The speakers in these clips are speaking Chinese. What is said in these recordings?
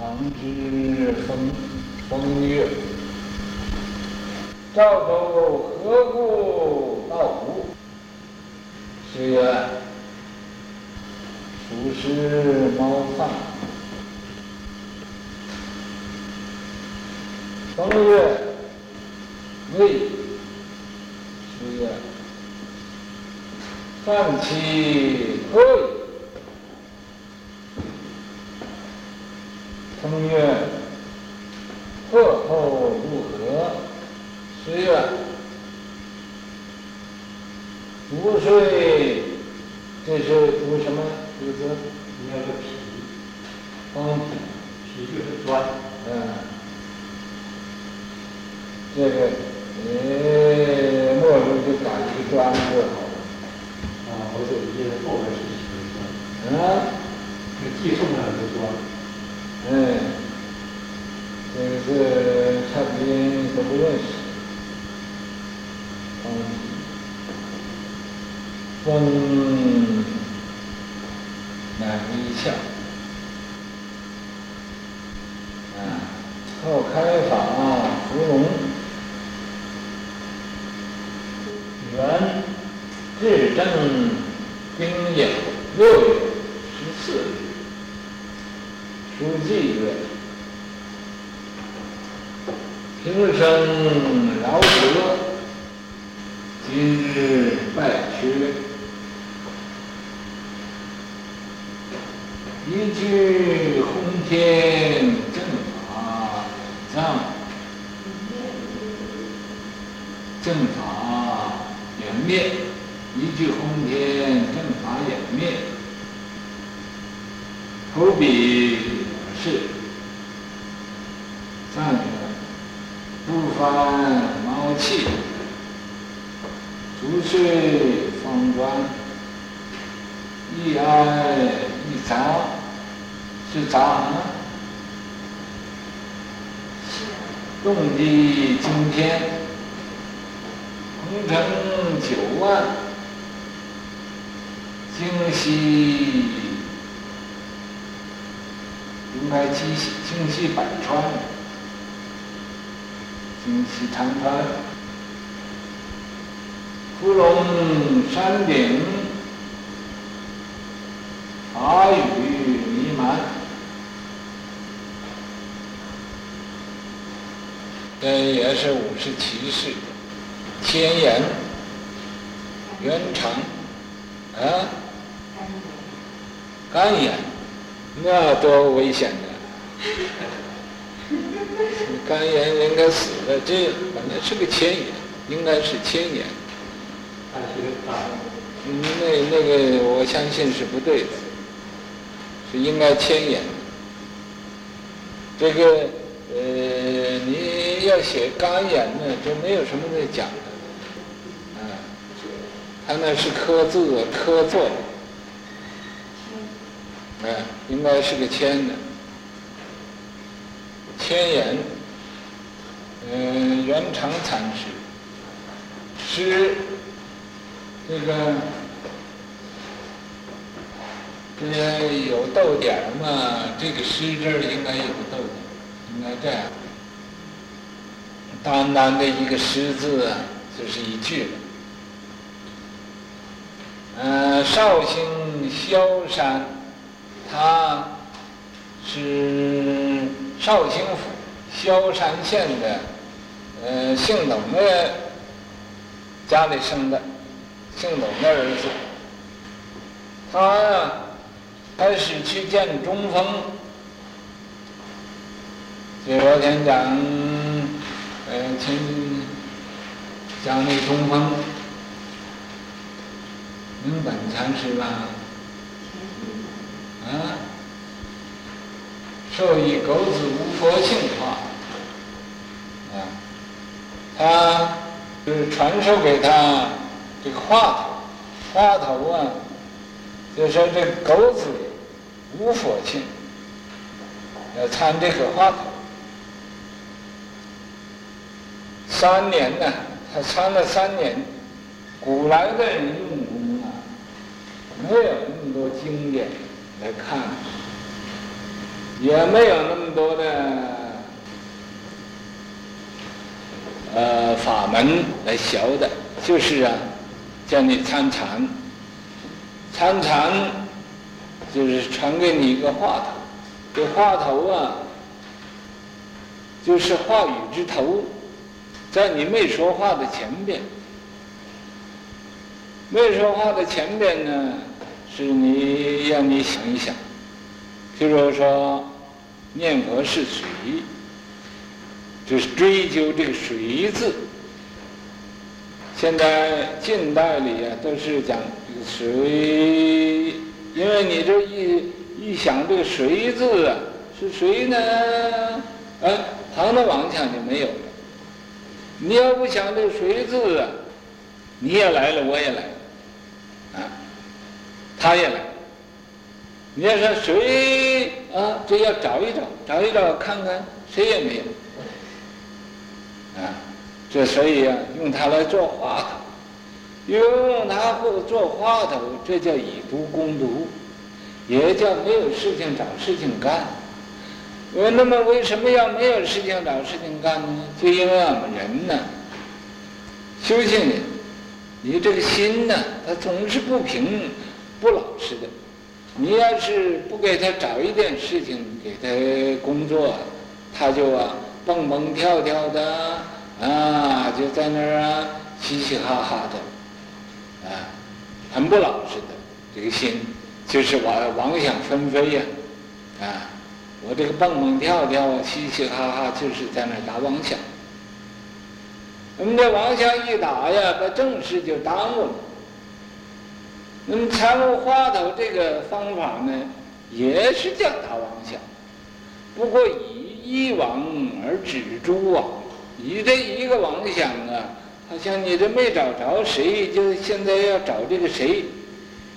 王之风风月，赵州何故道无？是曰：蜀师谋反。风月未，是曰：犯其何以？风月，祸后如何？是曰：煮水，这是煮什么？就是应该是皮，风皮就是砖。嗯，这个，哎，末日就打一个砖就好了。啊，我手机现在后边是皮砖。啊，这寄送上的砖。嗯，这个是差别都不认识。风，风乃微笑。啊，后开法伏龙，元至正丁酉六月十四日。书记曰：“平生饶舌，今日败缺。一句轰天正法葬，正法湮灭，一具轰天正法湮灭，投笔。”是，三者不翻毛气，煮水方砖，一哀一杂，是杂吗？动地惊天彭城九万京西应该京西京西百川京西长安芙蓉山顶好雨弥漫。这也是五十七士，千言，元长，啊，肝炎。那多危险的！肝炎应该死了，这本来是个千言，应该是千言。那那个我相信是不对的，是应该千言。这个呃，要写肝炎呢，就没有什么可讲的。啊，他那是刻字刻作。啊，应该是个签的，谦言，嗯，元常禅师，师，这个，这有逗点嘛？这个诗这儿应该有个逗点，应该这样，单单的一个师字啊，就是一句了。嗯，绍兴萧山。他是绍兴府萧山县的，呃，姓董的家里生的，姓董的儿子。他呀，开始去见中峰。就昨天讲，呃，前讲那中峰，明本禅师吧。啊，授以狗子无佛性话，啊，他就是传授给他这个话头，话头啊，就说这狗子无佛性，要参这个话头。三年呢，他参了三年，古来的人用功啊，没有那么多经典。来看，也没有那么多的呃法门来学的，就是啊，叫你参禅，参禅就是传给你一个话头，这话头啊，就是话语之头，在你没说话的前边，没说话的前边呢，是你让你想一想，譬如说。念佛是水，就是追究这个水字。现在近代里啊，都是讲这个水，因为你这一一想这个水字啊，是谁呢？啊，旁的妄想就没有了。你要不想这谁字啊，你也来了，我也来，啊，他也来。你要说谁啊？这要找一找，找一找，看看谁也没有啊！这所以啊，用它来做话头，用它或做话头，这叫以毒攻毒，也叫没有事情找事情干。我那么为什么要没有事情找事情干呢？就因为我们人呢，修行人，你这个心呢，它总是不平、不老实的。你要是不给他找一点事情给他工作，他就啊蹦蹦跳跳的啊，就在那儿啊嘻嘻哈哈的，啊，很不老实的这个心，就是妄妄想纷飞呀，啊，我这个蹦蹦跳跳嘻嘻哈哈就是在那打妄想，我们这妄想一打呀，把正事就耽误了。那么参悟话头这个方法呢，也是叫打妄想，不过以一妄而止诸妄，以这一个妄想啊，好像你这没找着谁，就现在要找这个谁，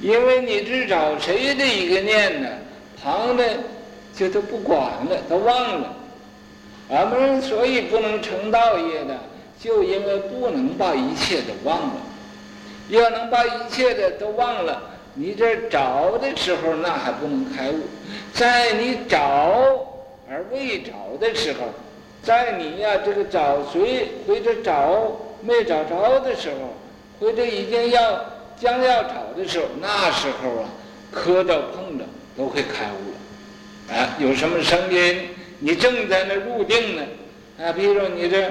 因为你只找谁的一个念呢，旁的就都不管了，都忘了。俺们所以不能成道业的，就因为不能把一切都忘了。要能把一切的都忘了，你这找的时候那还不能开悟，在你找而未找的时候，在你呀、这个找谁或者找没找着的时候，或者已经要将要找的时候，那时候啊，磕着碰着都会开悟。啊，有什么声音，你正在那入定呢？啊，比如你这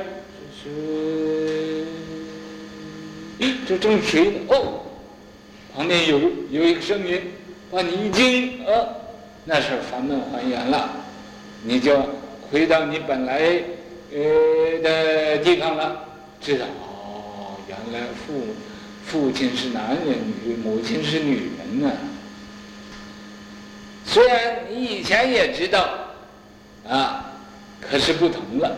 是。这正睡呢，哦，旁边有有一个声音，把你一惊，呃、那是烦闷还原了，你就回到你本来呃的地方了，知道，原来父父亲是男人，母亲是女人呢、虽然你以前也知道，啊，可是不同了，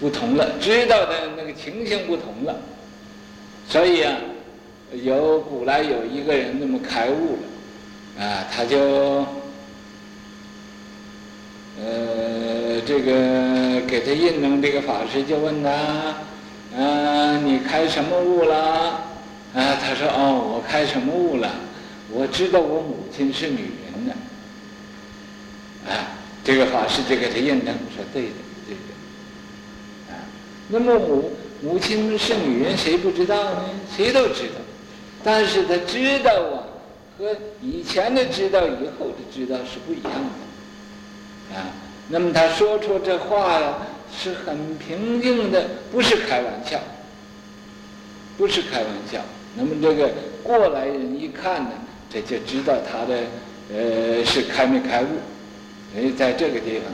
不同了，知道的那个情形不同了。所以啊，有古来有一个人那么开悟了，啊，他就，呃，这个给他印证这个法师就问他，啊，你开什么悟了？啊，他说哦，我开什么悟了？我知道我母亲是女人呢。啊，这个法师就给他印证说对的，对的。啊，那么母。母亲是女人，谁不知道呢？谁都知道，但是他知道啊，和以前的知道、以后的知道是不一样的，啊。那么他说出这话呀，是很平静的，不是开玩笑，不是开玩笑。那么这个过来人一看呢，这就知道他的呃是开没开悟。所以在这个地方，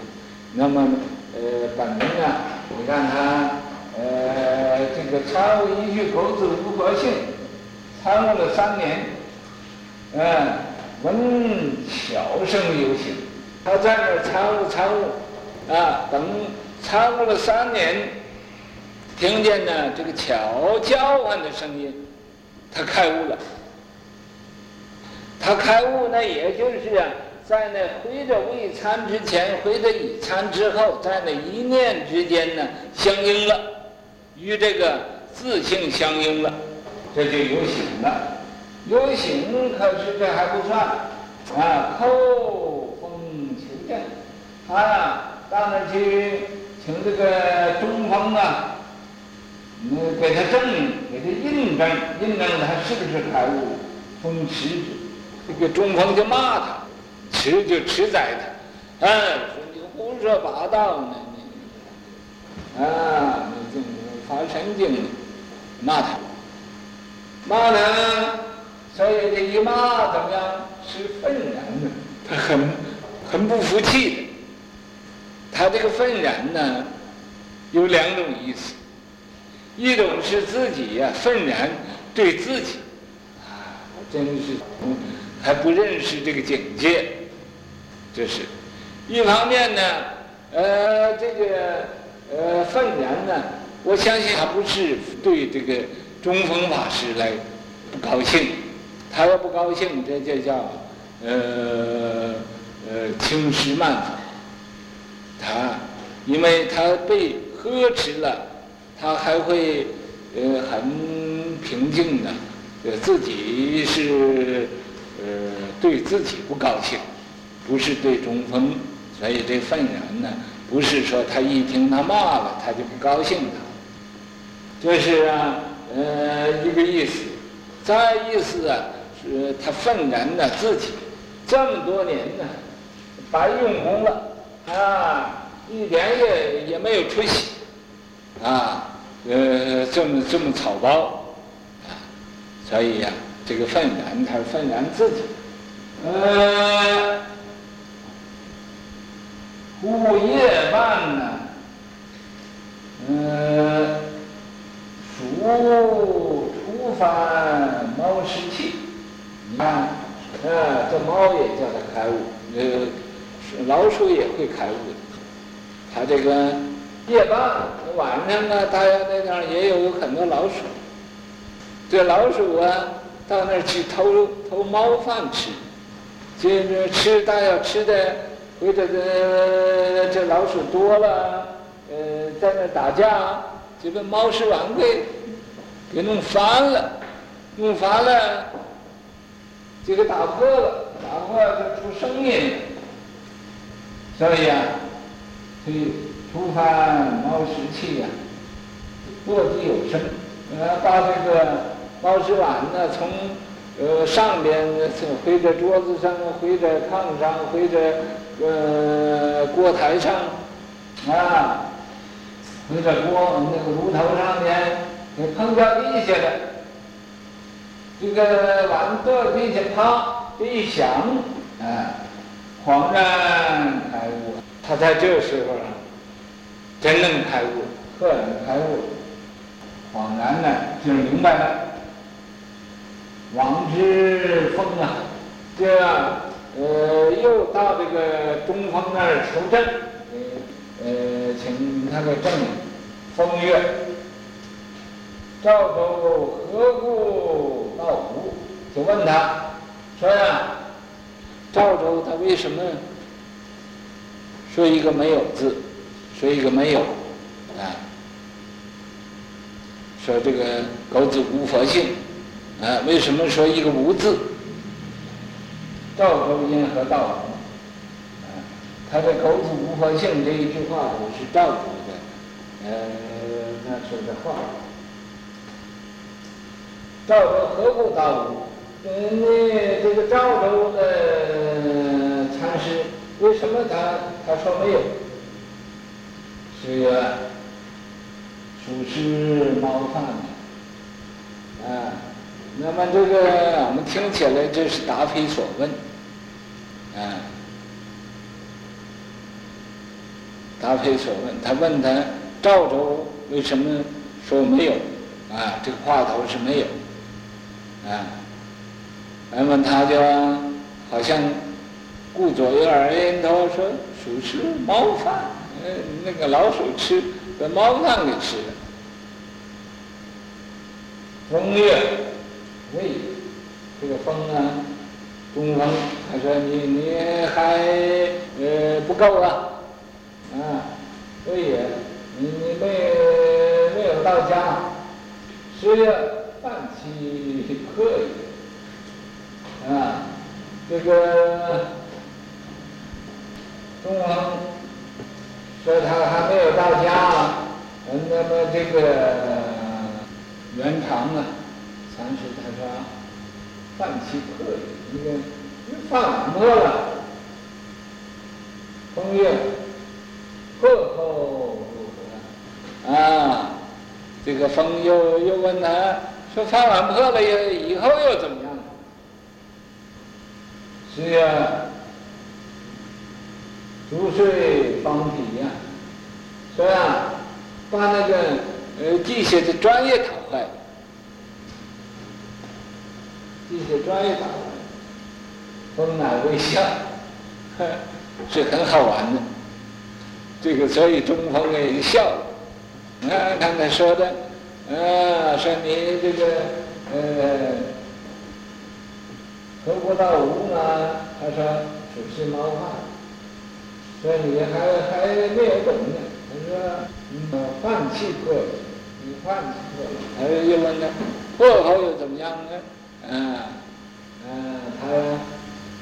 那么呃本人呢，你看他。呃，这个参悟一句口子无国性，参悟了三年，嗯，闻巧声有形，他在那儿参悟参悟，啊，等参悟了三年，听见呢这个巧叫唤的声音，他开悟了。他开悟呢，也就是啊，在那回着未参之前，回着已参之后，在那一念之间呢，相应了。与这个自性相应了，这就有醒了。有醒，可是这还不算啊！叩风求证，他呀到那去请这个中风啊，嗯，给他证明，给他印证，印证他是不是开悟，从此这个中风就骂他，持就持宰他，哎，说你胡说八道呢，你，啊，你这发神经，骂他，骂他，所以这一骂怎么样，是愤然的，他很很不服气的。他这个愤然呢，有两种意思，一种是自己呀、愤然对自己，啊，真是还不认识这个境界，这是。一方面呢，呃，这个呃愤然呢，我相信他不是对这个中风法师来不高兴，他要不高兴，这就叫呃呃轻视慢法。他，因为他被呵斥了，他还会呃很平静的，呃自己是呃对自己不高兴，不是对中风，所以这愤然呢，不是说他一听他骂了他就不高兴了，这是啊呃一个意思，再意思啊是他愤然呢自己这么多年呢白用功了。啊，一点也也没有出息，啊，呃，这么这么草包，啊，所以呀、这个愤然，他是愤然自己，呃，枯叶蔓呢，呃，鼠出犯猫食气，你看，呃，这猫也叫它开悟，呃。老鼠也会开悟的，它这个夜半晚上呢，大家那地方也有很多老鼠。这老鼠啊，到那儿去偷偷猫饭吃，接着吃，大家吃的，或者这这老鼠多了，呃，在那打架，就把猫食碗柜给弄翻了，弄翻了，这个打破了，打破了就出声音。所以啊，所以出犯猫食气呀，落地有声。呃，把这个猫食碗呢，从呃上边从回在桌子上，回在炕上，回在呃锅台上，啊，回在锅那个炉头上面，给碰掉地下了。这个碗掉地下，啪这一响，啊。恍然开悟，他在这时候啊，真正开悟，赫然开悟，恍然呢就明白了。王之风啊，这呃又到这个中风那儿求证，呃请他给证风月，赵州何故道无？就问他，说呀。赵州他为什么说一个没有字，说一个没有啊？说这个狗子无佛性啊？为什么说一个无字？赵州因何道？他的狗子无佛性这一句话不是赵州的，呃，那说的话。赵州何故道无？嗯，这个赵州的禅师，为什么他他说没有？是啊，鼠吃猫饭，那么这个我们听起来这是答非所问，啊，答非所问。他问他赵州为什么说没有？啊，这个话头是没有，啊。那么他就好像顾左右而言他说：“鼠吃猫饭，呃，那个老鼠吃把猫饭给吃了。”风月，风啊，东风，他说你你还呃不够了，啊，所以你你没没有到家，十月半期可以，啊，这个东风说他还没有到家，那么这个元长呢，禅师他说。饭气破也，那个饭碗破了，风月破后啊？这个风又又问他说饭碗破了以以后又怎么样？是呀，煮水方体呀，是吧？把那个呃地下的砖也打坏，地下砖也打坏，风来微笑，是很好玩的。这个所以中风也笑了。啊，刚才说的，啊，说你这个呃，喝不到无呢，他说只是冒犯，说你还还没有懂呢。他说，嗯，放弃过了，你放弃过了，还又问呢，过后又怎么样呢？嗯，嗯，他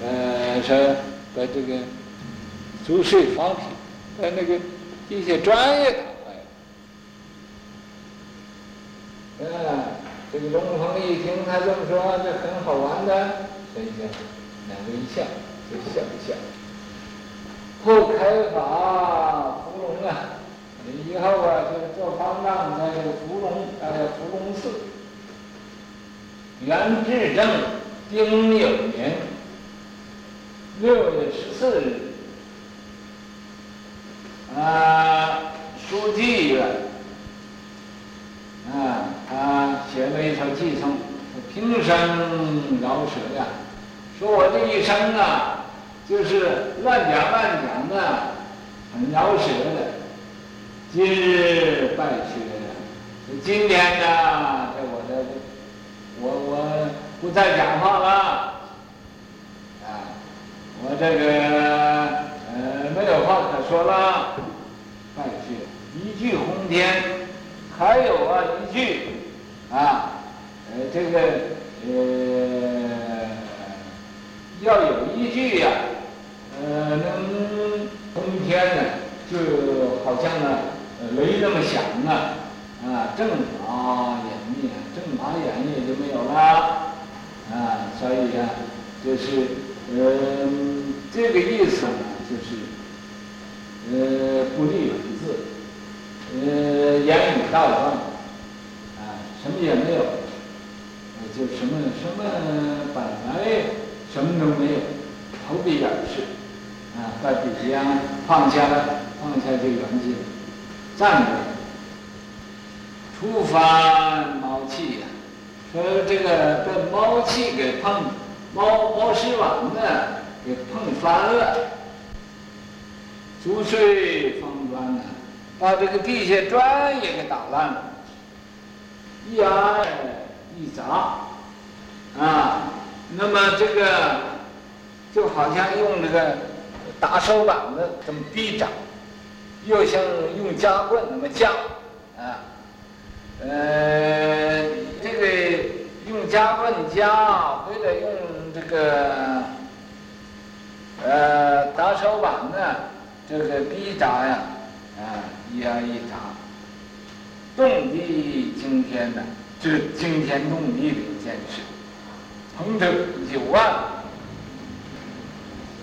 呃说把这个租税方体，把那个一些专业的。嗯，这个龙鹏一听他这么说，这很好玩的，所以就两个一笑，就笑一笑。后开法芙蓉啊，以后啊，就做方丈在这个伏龙，呃，芙蓉寺。元至正丁酉年六月十四日，啊，书记员。啊，他写了一首偈颂，平生饶舌呀，说我这一生啊，就是乱讲乱讲的，很饶舌的。今日败缺，今天呢，我我不再讲话了，啊，我这个呃没有话可说了，败缺，一句轰天。还有啊，一句啊，呃，这个呃，要有一句呀，呃，能通天呢，就好像呢，雷那么响啊，啊，正法演绎，正法演绎就没有了，啊，所以呀，就是呃，这个意思呢，就是呃，不立文字。呃，言语道断，啊，什么也没有，就什么什么本来什么都没有，投笔了事，啊，把笔呀放下了，放下这个元气，站着，出发，说这个被猫器给碰，毛毛石碗呢给碰翻了，竹碎方砖呢。把这个地下砖也给打烂了，一挨一砸，啊，那么这个就好像用那个打手板子这么逼掌，又像用夹棍那么夹，啊，呃，用夹棍夹或者用这个呃打手板呢，这个逼凿呀，啊。一挨一砸，动地惊天的，这惊天动地的一件事。鹏程九万，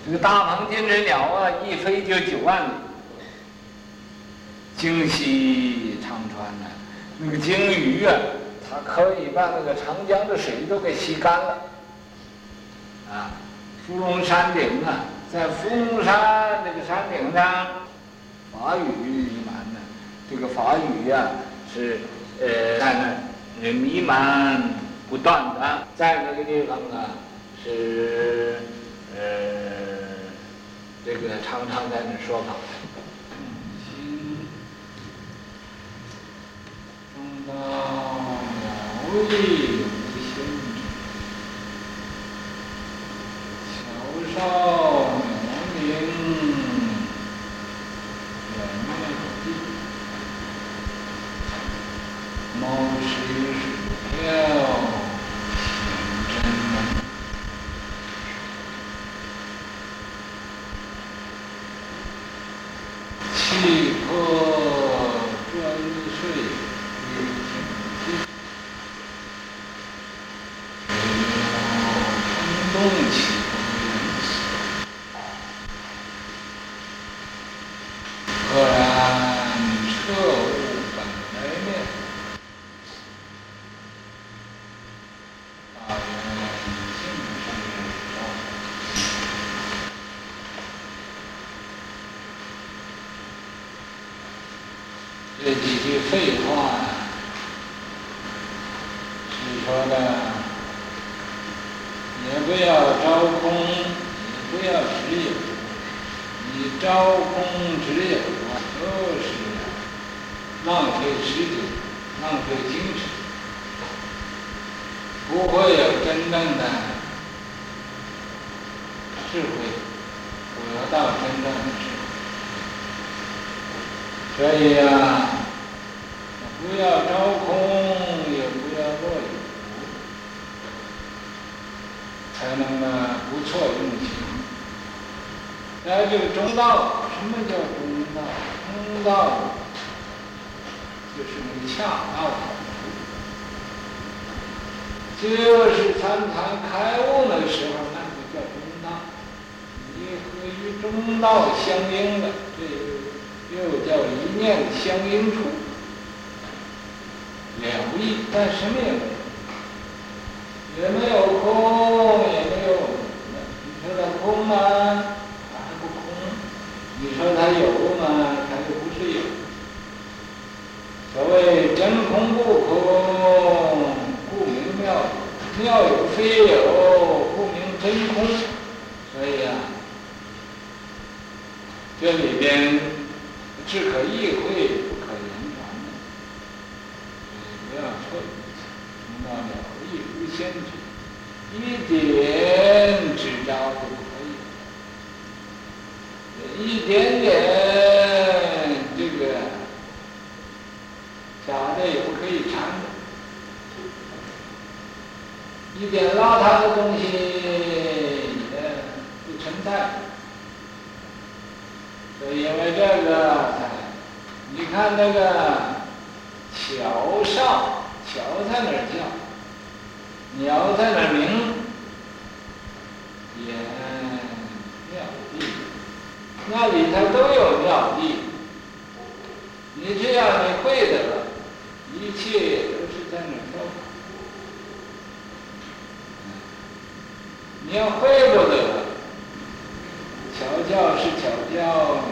这个大鹏金翅鸟啊，一飞就九万里。惊西长川呐，那个鲸鱼啊，它可以把那个长江的水都给吸干了。啊，芙蓉山顶啊，在芙蓉山这个山顶上，法语弥漫呢。这个法语呀、啊，是呃在那弥漫不断的，在那个地方啊，是呃这个常常在那说法。心中道妙义无心，巧少。毛石水漂，行真门。气破砖碎。起不能，赫然彻悟本来面，大圆净智照。这几句废话是说的。也不要招空，也不要执有。你招空只有啊，都是浪费时间，浪费精神，不会有真正的智慧，得到真正。所以呀，不要招空。也不要落有才能呢不错用情。来就中道，什么叫中道？中道就是那个恰道，就是参禅开悟的时候，那就叫中道。你和与中道相应的，这就是又叫一念相应处，两意，但什么也没有。也没有空，也没有，你说它空吗？它还不空。你说它有吗？它又不是有。所谓真空不空，故名妙有；妙有非有，故名真空。所以、啊，这里边只可意会，不可言传的，不要说，听到没有？一无限制，一点执着都不可以，一点点这个假的也不可以缠着，一点邋遢的东西也不存在。所以因为这个，你看那个桥上，桥在哪儿叫？鸟在哪儿鸣，也妙地，那里头都有妙地。你只要你会的了，一切都是在那儿。你要会不得，瞧叫是瞧叫，名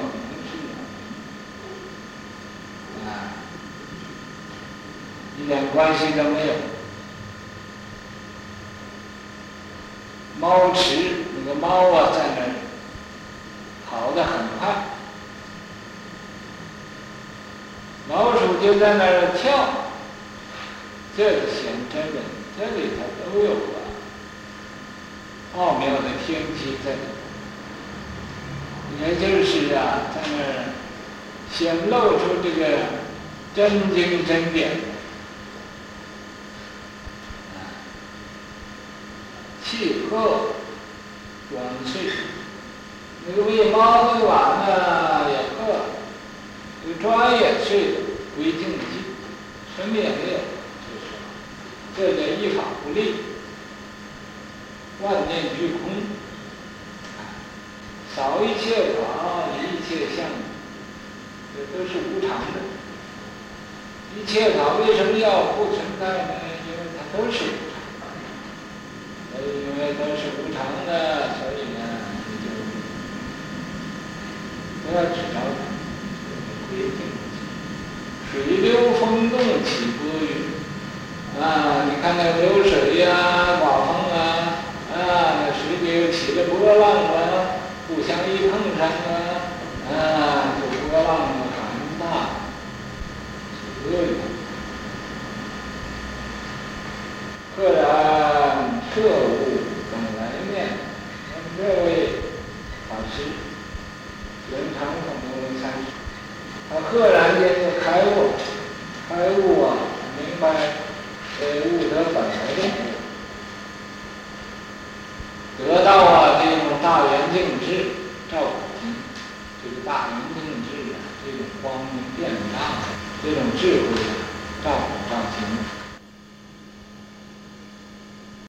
是名，啊，一点关系都没有。猫池，那个猫啊，在那儿跑得很快，老鼠就在那儿跳，这个显真的，这里头都有啊，奥妙的天机在里头，也就是啊，在那儿显露出这个真经真典。气和短脆，那个喂猫的碗呢也和，这个砖也碎，归净尽，什么也没有，就是这叫一法不立，万念俱空，扫一切法，一切相，这都是无常的。一切法为什么要不存在呢？因为它都是。因为都是无常的，所以呢，你就不要执着它，归净。水流风动起波云，啊，你看那流水呀、啊，刮风啊，啊，那水流起的波浪啊，互相一碰上啊，啊，就波浪很大，起波云，赫然彻悟本来面。这位法师，圆常法门参师，他赫然间就开悟，开悟啊，明白呃悟得本来面目，得到啊这种大圆净智，照普经，这个大圆净智啊，这种光明遍照，这种智慧啊，照普照经。